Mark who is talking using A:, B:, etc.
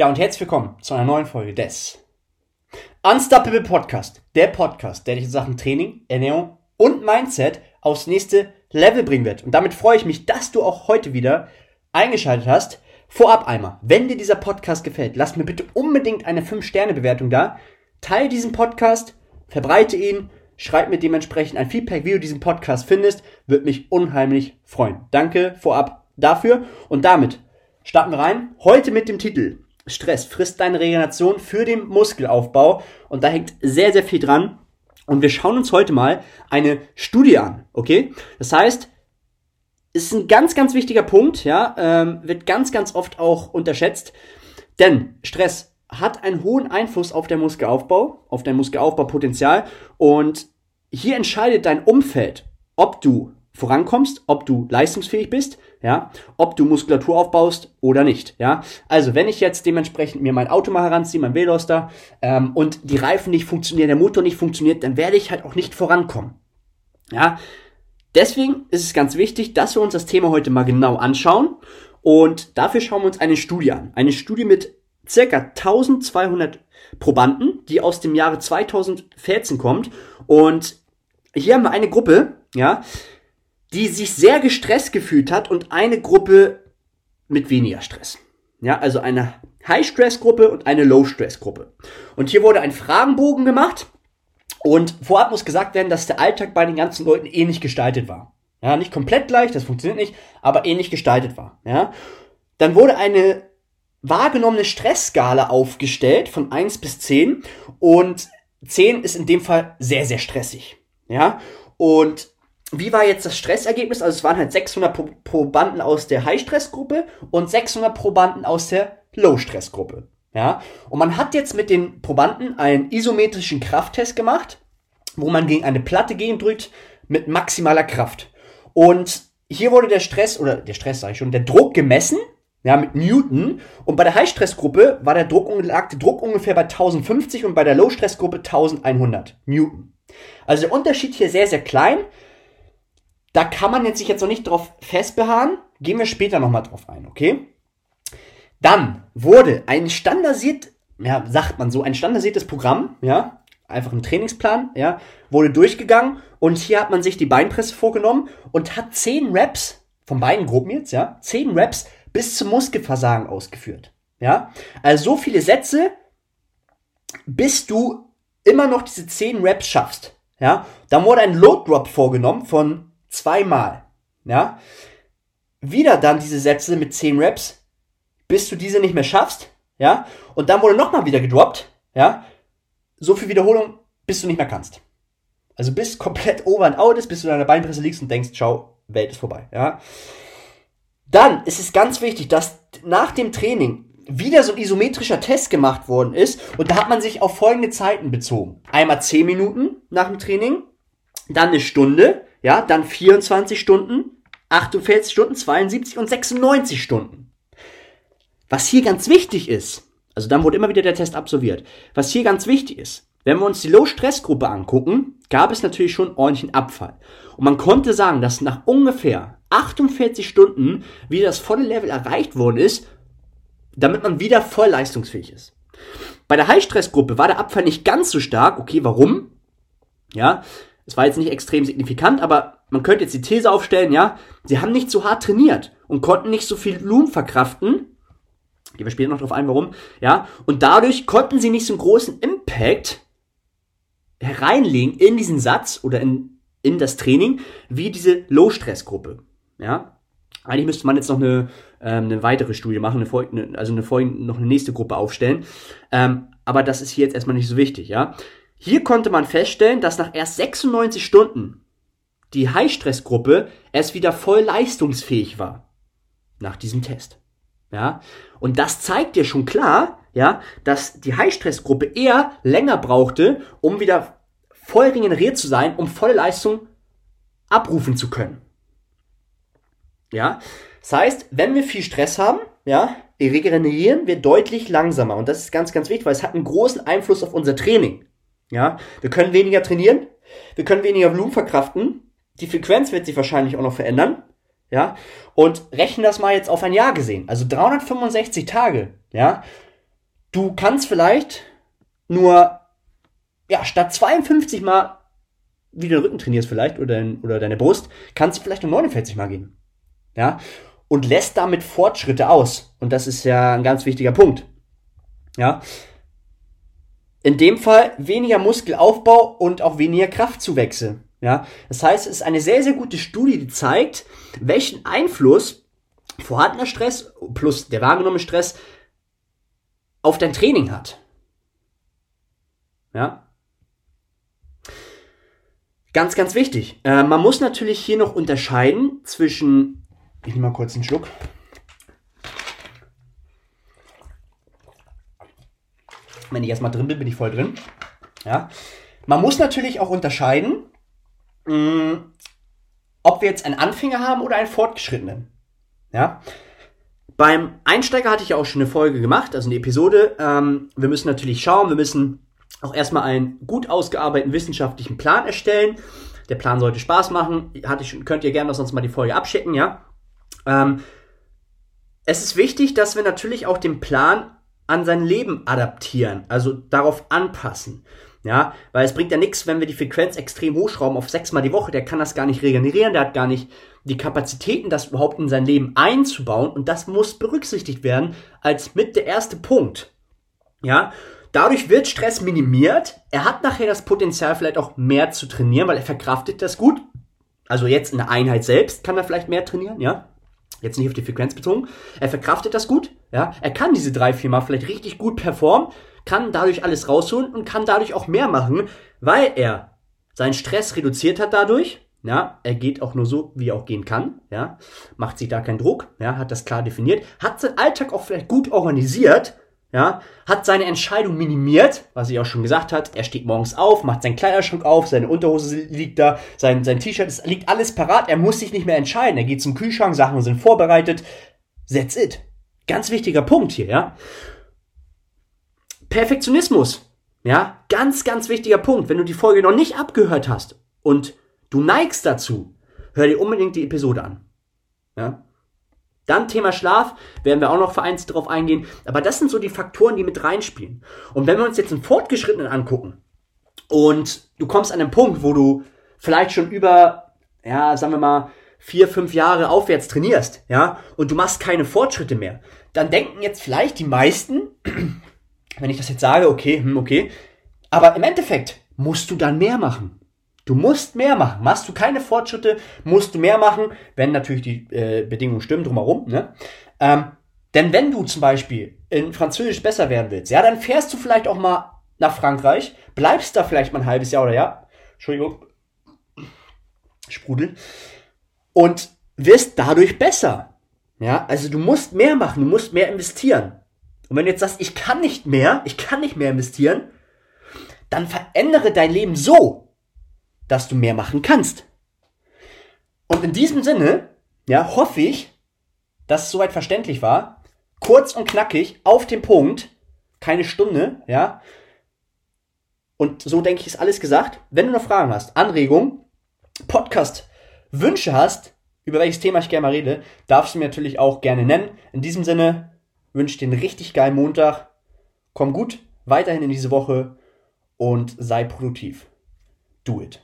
A: Ja, und herzlich willkommen zu einer neuen Folge des Unstoppable Podcast. Der Podcast, der dich in Sachen Training, Ernährung und Mindset aufs nächste Level bringen wird. Und damit freue ich mich, dass du auch heute wieder eingeschaltet hast. Vorab einmal, wenn dir dieser Podcast gefällt, lass mir bitte unbedingt eine 5-Sterne-Bewertung da. Teil diesen Podcast, verbreite ihn, schreib mir dementsprechend ein Feedback, wie du diesen Podcast findest. Würde mich unheimlich freuen. Danke vorab dafür. Und damit starten wir rein. Heute mit dem Titel Stress frisst deine Regeneration für den Muskelaufbau und da hängt sehr, sehr viel dran. Und wir schauen uns heute mal eine Studie an, okay? Das heißt, ist ein ganz, ganz wichtiger Punkt, ja, ähm, wird ganz, ganz oft auch unterschätzt, denn Stress hat einen hohen Einfluss auf den Muskelaufbau, auf dein Muskelaufbaupotenzial und hier entscheidet dein Umfeld, ob du vorankommst, ob du leistungsfähig bist, ja, ob du Muskulatur aufbaust oder nicht, ja. Also wenn ich jetzt dementsprechend mir mein Auto mal heranziehe, mein Veloster, ähm, und die Reifen nicht funktionieren, der Motor nicht funktioniert, dann werde ich halt auch nicht vorankommen, ja. Deswegen ist es ganz wichtig, dass wir uns das Thema heute mal genau anschauen und dafür schauen wir uns eine Studie an, eine Studie mit circa 1200 Probanden, die aus dem Jahre 2014 kommt und hier haben wir eine Gruppe, ja, die sich sehr gestresst gefühlt hat und eine Gruppe mit weniger Stress. Ja, also eine High-Stress-Gruppe und eine Low-Stress-Gruppe. Und hier wurde ein Fragenbogen gemacht und vorab muss gesagt werden, dass der Alltag bei den ganzen Leuten ähnlich gestaltet war. Ja, nicht komplett gleich, das funktioniert nicht, aber ähnlich gestaltet war. Ja, dann wurde eine wahrgenommene Stressskala aufgestellt von 1 bis 10 und 10 ist in dem Fall sehr, sehr stressig. Ja, und wie war jetzt das Stressergebnis? Also es waren halt 600 Probanden aus der High-Stress-Gruppe und 600 Probanden aus der Low-Stress-Gruppe. Ja, und man hat jetzt mit den Probanden einen isometrischen Krafttest gemacht, wo man gegen eine Platte gegendrückt mit maximaler Kraft. Und hier wurde der Stress, oder der Stress sage ich schon, der Druck gemessen, ja, mit Newton. Und bei der High-Stress-Gruppe war der Druck, der Druck ungefähr bei 1050 und bei der Low-Stress-Gruppe 1100 Newton. Also der Unterschied hier sehr, sehr klein. Da kann man jetzt sich jetzt noch nicht drauf festbeharren. Gehen wir später nochmal drauf ein, okay? Dann wurde ein standardisiert, ja, sagt man so, ein standardisiertes Programm, ja, einfach ein Trainingsplan, ja, wurde durchgegangen und hier hat man sich die Beinpresse vorgenommen und hat 10 Reps von beiden Gruppen jetzt, ja, 10 Reps bis zum Muskelversagen ausgeführt, ja. Also so viele Sätze, bis du immer noch diese 10 Reps schaffst, ja. Dann wurde ein Load Drop vorgenommen von zweimal, ja, wieder dann diese Sätze mit 10 Reps, bis du diese nicht mehr schaffst, ja, und dann wurde nochmal wieder gedroppt, ja, so viel Wiederholung, bis du nicht mehr kannst. Also bis komplett over and out ist, bis du in deiner Beinpresse liegst und denkst, ciao, Welt ist vorbei, ja. Dann ist es ganz wichtig, dass nach dem Training wieder so ein isometrischer Test gemacht worden ist und da hat man sich auf folgende Zeiten bezogen. Einmal 10 Minuten nach dem Training, dann eine Stunde, ja, dann 24 Stunden, 48 Stunden, 72 und 96 Stunden. Was hier ganz wichtig ist, also dann wurde immer wieder der Test absolviert. Was hier ganz wichtig ist, wenn wir uns die Low-Stress-Gruppe angucken, gab es natürlich schon ordentlichen Abfall. Und man konnte sagen, dass nach ungefähr 48 Stunden wieder das volle Level erreicht worden ist, damit man wieder voll leistungsfähig ist. Bei der High-Stress-Gruppe war der Abfall nicht ganz so stark. Okay, warum? Ja, es war jetzt nicht extrem signifikant, aber man könnte jetzt die These aufstellen, ja, sie haben nicht so hart trainiert und konnten nicht so viel Volumen verkraften. Gehen wir später noch drauf ein, warum, ja, und dadurch konnten sie nicht so einen großen Impact hereinlegen in diesen Satz oder in, in das Training, wie diese Low-Stress-Gruppe, ja. Eigentlich müsste man jetzt noch eine, ähm, eine weitere Studie machen, eine, also eine, noch eine nächste Gruppe aufstellen. Ähm, aber das ist hier jetzt erstmal nicht so wichtig, ja. Hier konnte man feststellen, dass nach erst 96 Stunden die High-Stress-Gruppe erst wieder voll leistungsfähig war. Nach diesem Test. Ja. Und das zeigt dir schon klar, ja, dass die High-Stress-Gruppe eher länger brauchte, um wieder voll regeneriert zu sein, um volle Leistung abrufen zu können. Ja. Das heißt, wenn wir viel Stress haben, ja, regenerieren wir deutlich langsamer. Und das ist ganz, ganz wichtig, weil es hat einen großen Einfluss auf unser Training. Ja, wir können weniger trainieren, wir können weniger Volumen verkraften, die Frequenz wird sich wahrscheinlich auch noch verändern. Ja, und rechnen das mal jetzt auf ein Jahr gesehen, also 365 Tage, ja, du kannst vielleicht nur, ja, statt 52 Mal, wie du den Rücken trainierst vielleicht, oder, dein, oder deine Brust, kannst du vielleicht nur 49 Mal gehen. Ja, und lässt damit Fortschritte aus. Und das ist ja ein ganz wichtiger Punkt. Ja, in dem Fall weniger Muskelaufbau und auch weniger Kraftzuwächse. Ja, das heißt, es ist eine sehr, sehr gute Studie, die zeigt, welchen Einfluss vorhandener Stress plus der wahrgenommene Stress auf dein Training hat. Ja. Ganz, ganz wichtig. Äh, man muss natürlich hier noch unterscheiden zwischen. Ich nehme mal kurz einen Schluck. Wenn ich erstmal drin bin, bin ich voll drin. Ja. Man muss natürlich auch unterscheiden, mh, mm, ob wir jetzt einen Anfänger haben oder einen Fortgeschrittenen. Ja. Beim Einsteiger hatte ich ja auch schon eine Folge gemacht, also eine Episode. Ähm, wir müssen natürlich schauen, wir müssen auch erstmal einen gut ausgearbeiteten wissenschaftlichen Plan erstellen. Der Plan sollte Spaß machen. Hatte ich, könnt ihr gerne sonst mal die Folge abschicken, ja. Ähm, es ist wichtig, dass wir natürlich auch den Plan an sein Leben adaptieren, also darauf anpassen. Ja, weil es bringt ja nichts, wenn wir die Frequenz extrem hochschrauben auf sechsmal die Woche. Der kann das gar nicht regenerieren, der hat gar nicht die Kapazitäten, das überhaupt in sein Leben einzubauen. Und das muss berücksichtigt werden als mit der erste Punkt. Ja, dadurch wird Stress minimiert. Er hat nachher das Potenzial, vielleicht auch mehr zu trainieren, weil er verkraftet das gut. Also jetzt in der Einheit selbst kann er vielleicht mehr trainieren, ja. Jetzt nicht auf die Frequenz bezogen. Er verkraftet das gut, ja. Er kann diese drei, vier Mal vielleicht richtig gut performen kann dadurch alles rausholen und kann dadurch auch mehr machen, weil er seinen Stress reduziert hat dadurch. Ja, er geht auch nur so, wie er auch gehen kann. Ja, macht sich da keinen Druck. Ja, hat das klar definiert, hat seinen Alltag auch vielleicht gut organisiert. Ja, hat seine Entscheidung minimiert, was ich auch schon gesagt hat. Er steht morgens auf, macht seinen Kleiderschrank auf, seine Unterhose liegt da, sein, sein T-Shirt, liegt alles parat. Er muss sich nicht mehr entscheiden. Er geht zum Kühlschrank, Sachen sind vorbereitet. That's it. Ganz wichtiger Punkt hier, ja. Perfektionismus. Ja, ganz, ganz wichtiger Punkt. Wenn du die Folge noch nicht abgehört hast und du neigst dazu, hör dir unbedingt die Episode an. Ja. Dann Thema Schlaf, werden wir auch noch vereinzelt darauf eingehen. Aber das sind so die Faktoren, die mit reinspielen. Und wenn wir uns jetzt einen Fortgeschrittenen angucken und du kommst an einen Punkt, wo du vielleicht schon über, ja, sagen wir mal, vier, fünf Jahre aufwärts trainierst, ja, und du machst keine Fortschritte mehr, dann denken jetzt vielleicht die meisten, wenn ich das jetzt sage, okay, hm, okay. Aber im Endeffekt musst du dann mehr machen. Du musst mehr machen. Machst du keine Fortschritte, musst du mehr machen, wenn natürlich die äh, Bedingungen stimmen drumherum. Ne? Ähm, denn wenn du zum Beispiel in Französisch besser werden willst, ja, dann fährst du vielleicht auch mal nach Frankreich, bleibst da vielleicht mal ein halbes Jahr oder ja, Entschuldigung, Sprudel, und wirst dadurch besser. Ja, also du musst mehr machen, du musst mehr investieren. Und wenn du jetzt sagst, ich kann nicht mehr, ich kann nicht mehr investieren, dann verändere dein Leben so, dass du mehr machen kannst. Und in diesem Sinne, ja, hoffe ich, dass es soweit verständlich war. Kurz und knackig, auf den Punkt, keine Stunde, ja. Und so denke ich, ist alles gesagt. Wenn du noch Fragen hast, Anregungen, Podcast, Wünsche hast, über welches Thema ich gerne mal rede, darfst du mir natürlich auch gerne nennen. In diesem Sinne, wünsche dir einen richtig geilen Montag. Komm gut weiterhin in diese Woche und sei produktiv. Do it.